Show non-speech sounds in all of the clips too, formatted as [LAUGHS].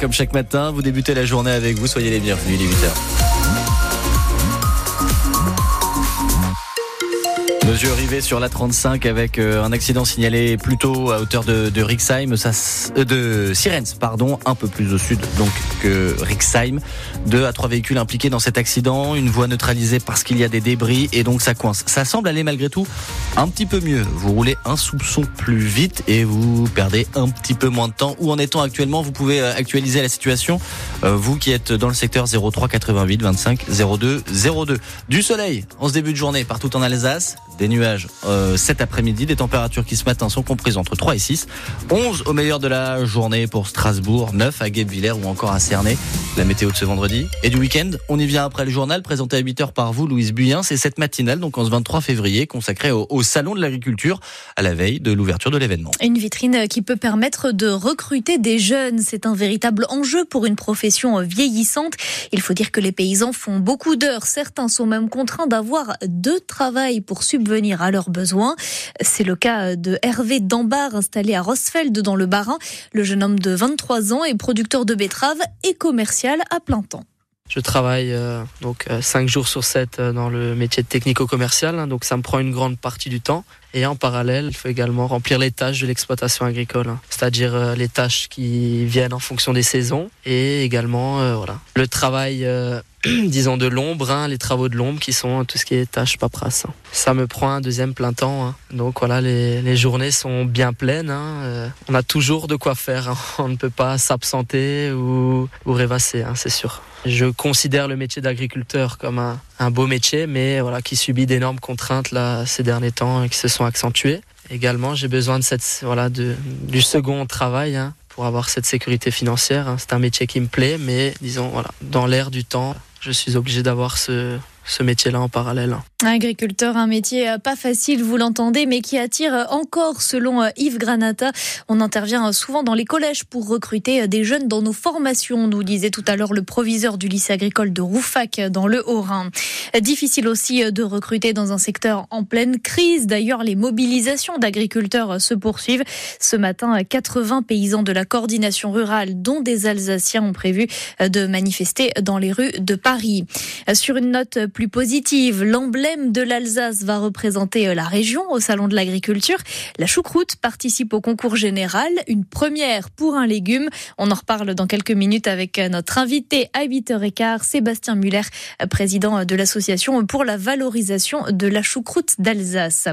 comme chaque matin. Vous débutez la journée avec vous. Soyez les bienvenus, les 8h. Mesure arrivée sur la 35 avec euh, un accident signalé plutôt à hauteur de, Rixheim, ça, euh, de Sirens, pardon, un peu plus au sud donc que Rixheim. Deux à trois véhicules impliqués dans cet accident, une voie neutralisée parce qu'il y a des débris et donc ça coince. Ça semble aller malgré tout un petit peu mieux. Vous roulez un soupçon plus vite et vous perdez un petit peu moins de temps. Où en est-on actuellement? Vous pouvez euh, actualiser la situation. Vous qui êtes dans le secteur 03 88 25 02 02. Du soleil en ce début de journée partout en Alsace des nuages euh, cet après-midi, des températures qui ce matin sont comprises entre 3 et 6, 11 au meilleur de la journée pour Strasbourg, 9 à Guebwiller ou encore à Cernay, la météo de ce vendredi. Et du week-end, on y vient après le journal présenté à 8h par vous, Louise Buyen, c'est cette matinale, donc en ce 23 février, consacrée au Salon de l'Agriculture à la veille de l'ouverture de l'événement. Une vitrine qui peut permettre de recruter des jeunes, c'est un véritable enjeu pour une profession vieillissante. Il faut dire que les paysans font beaucoup d'heures, certains sont même contraints d'avoir deux travail pour subvenir venir à leurs besoins. C'est le cas de Hervé Dambar, installé à Rosfeld dans le Bas-Rhin. Le jeune homme de 23 ans est producteur de betteraves et commercial à plein temps. Je travaille euh, donc 5 euh, jours sur 7 euh, dans le métier de technico-commercial, hein, donc ça me prend une grande partie du temps. Et en parallèle, il faut également remplir les tâches de l'exploitation agricole, hein. c'est-à-dire les tâches qui viennent en fonction des saisons et également voilà le travail [CLEARS THROAT] disons de l'ombre, hein, les travaux de l'ombre qui sont tout ce qui est tâches paperasse. Hein. Ça me prend un deuxième plein temps. Hein. Donc voilà, les, les, journées sont bien pleines. Euh, on a toujours de quoi faire. [LAUGHS] On ne peut pas s'absenter ou, ou rêvasser, c'est sûr. Je considère le métier d'agriculteur comme un, un, beau métier, mais voilà, qui subit d'énormes contraintes là ces derniers temps et qui se sont accentuées. Également, j'ai besoin de cette voilà de, du second travail pour avoir cette sécurité financière. C'est un métier qui me plaît, mais disons voilà, dans l'air du temps, je suis obligé d'avoir ce, ce métier-là en parallèle. Agriculteur, un métier euh, pas facile, vous l'entendez, mais qui attire euh, encore, selon euh, Yves Granata. On intervient souvent dans les collèges pour recruter des jeunes dans nos formations, nous disait tout à l'heure le proviseur du lycée agricole de Roufac dans le Haut-Rhin. Difficile aussi de recruter dans un secteur en pleine crise. D'ailleurs, les mobilisations d'agriculteurs se poursuivent. Ce matin, 80 paysans de la coordination rurale, dont des Alsaciens, ont prévu de manifester dans les rues de Paris. Sur une note plus positive. L'emblème de l'Alsace va représenter euh, la région au Salon de l'Agriculture. La choucroute participe au concours général, une première pour un légume. On en reparle dans quelques minutes avec euh, notre invité à 8h15, Sébastien Muller, euh, président de l'association pour la valorisation de la choucroute d'Alsace.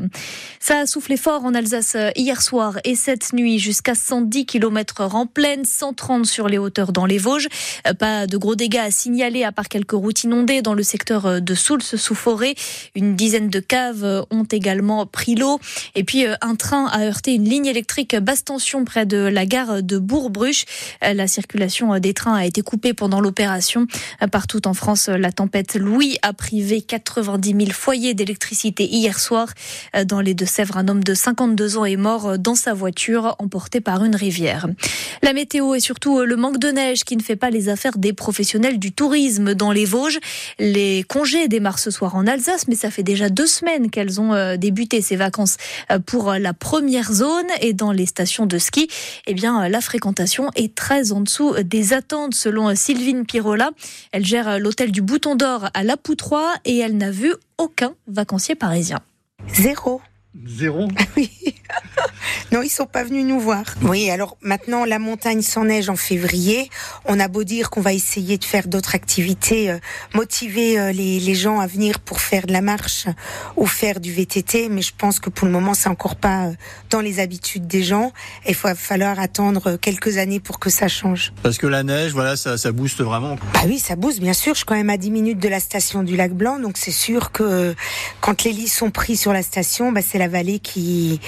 Ça a soufflé fort en Alsace hier soir et cette nuit jusqu'à 110 km en pleine, 130 sur les hauteurs dans les Vosges. Pas de gros dégâts à signaler à part quelques routes inondées dans le secteur de Soule sous forêt. Une dizaine de caves ont également pris l'eau. Et puis euh, un train a heurté une ligne électrique basse tension près de la gare de Bourg-Bruche. Euh, la circulation des trains a été coupée pendant l'opération. Euh, partout en France, la tempête Louis a privé 90 000 foyers d'électricité hier soir. Dans les Deux-Sèvres, un homme de 52 ans est mort dans sa voiture emporté par une rivière. La météo et surtout le manque de neige qui ne fait pas les affaires des professionnels du tourisme dans les Vosges. Les congés démarre ce soir en Alsace, mais ça fait déjà deux semaines qu'elles ont euh, débuté ces vacances euh, pour euh, la première zone et dans les stations de ski. Eh bien, la fréquentation est très en dessous des attentes, selon Sylvine Pirola. Elle gère l'hôtel du Bouton d'Or à La Poutroie et elle n'a vu aucun vacancier parisien. Zéro. Zéro [LAUGHS] Oui. non, ils sont pas venus nous voir. Oui, alors maintenant, la montagne sans neige en février. On a beau dire qu'on va essayer de faire d'autres activités, euh, motiver euh, les, les, gens à venir pour faire de la marche ou faire du VTT, mais je pense que pour le moment, c'est encore pas euh, dans les habitudes des gens. Il va falloir attendre quelques années pour que ça change. Parce que la neige, voilà, ça, ça booste vraiment. Bah oui, ça booste, bien sûr. Je suis quand même à 10 minutes de la station du Lac Blanc, donc c'est sûr que quand les lits sont pris sur la station, bah, c'est la vallée qui,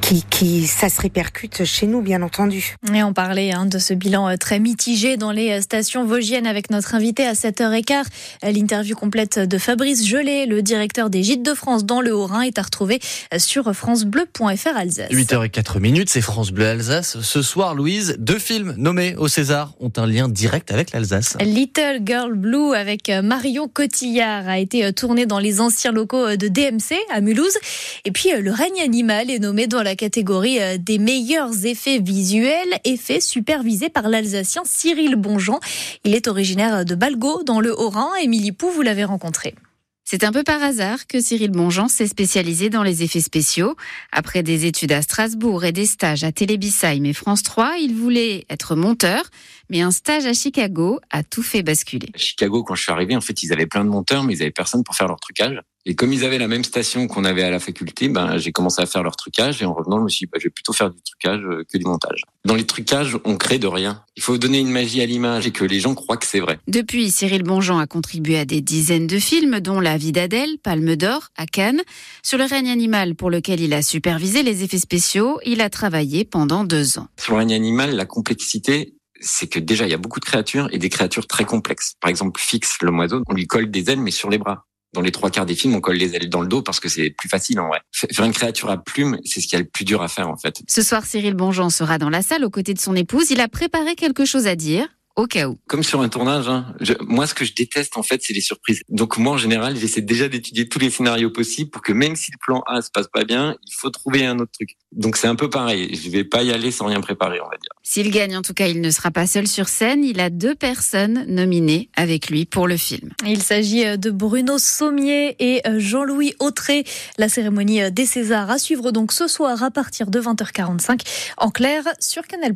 qui, qui, ça se répercute chez nous, bien entendu. Et on parlait hein, de ce bilan euh, très mitigé dans les euh, stations vosgiennes avec notre invité à 7h15. Euh, l'interview complète de Fabrice Gelé, le directeur des Gîtes de France dans le Haut-Rhin, est à retrouver sur francebleu.fr Alsace. 8h04 minutes, c'est France Bleu Alsace. Ce soir, Louise, deux films nommés au César ont un lien direct avec l'Alsace. Little Girl Blue avec Marion Cotillard a été tourné dans les anciens locaux de DMC à Mulhouse. Et puis Le règne animal est nommé dans la catégorie des meilleurs effets visuels, effets supervisés par l'Alsacien Cyril Bonjean. Il est originaire de Balgo, dans le Haut-Rhin. Émilie Pou, vous l'avez rencontré. C'est un peu par hasard que Cyril Bonjean s'est spécialisé dans les effets spéciaux. Après des études à Strasbourg et des stages à Télébisheim et France 3, il voulait être monteur, mais un stage à Chicago a tout fait basculer. À Chicago, quand je suis arrivé, en fait, ils avaient plein de monteurs, mais ils avaient personne pour faire leur trucage. Et comme ils avaient la même station qu'on avait à la faculté, ben, j'ai commencé à faire leur trucage. Et en revenant, je me suis dit, bah, je vais plutôt faire du trucage euh, que du montage. Dans les trucages, on crée de rien. Il faut donner une magie à l'image et que les gens croient que c'est vrai. Depuis, Cyril Bonjean a contribué à des dizaines de films, dont La vie d'Adèle, Palme d'Or, à Cannes. Sur le règne animal, pour lequel il a supervisé les effets spéciaux, il a travaillé pendant deux ans. Sur le règne animal, la complexité, c'est que déjà, il y a beaucoup de créatures et des créatures très complexes. Par exemple, Fix, le oiseau, on lui colle des ailes, mais sur les bras dans les trois quarts des films, on colle les ailes dans le dos parce que c'est plus facile en vrai. Faire une créature à plumes, c'est ce qui est le plus dur à faire en fait. Ce soir, Cyril Bonjean sera dans la salle aux côtés de son épouse. Il a préparé quelque chose à dire au cas où. Comme sur un tournage, hein, moi ce que je déteste en fait, c'est les surprises. Donc moi en général, j'essaie déjà d'étudier tous les scénarios possibles pour que même si le plan A se passe pas bien, il faut trouver un autre truc. Donc c'est un peu pareil. Je vais pas y aller sans rien préparer, on va dire. S'il gagne, en tout cas, il ne sera pas seul sur scène. Il a deux personnes nominées avec lui pour le film. Il s'agit euh, de Bruno Sommier et euh, Jean-Louis Autré. La cérémonie euh, des Césars à suivre donc ce soir à partir de 20h45 en clair sur Canal+.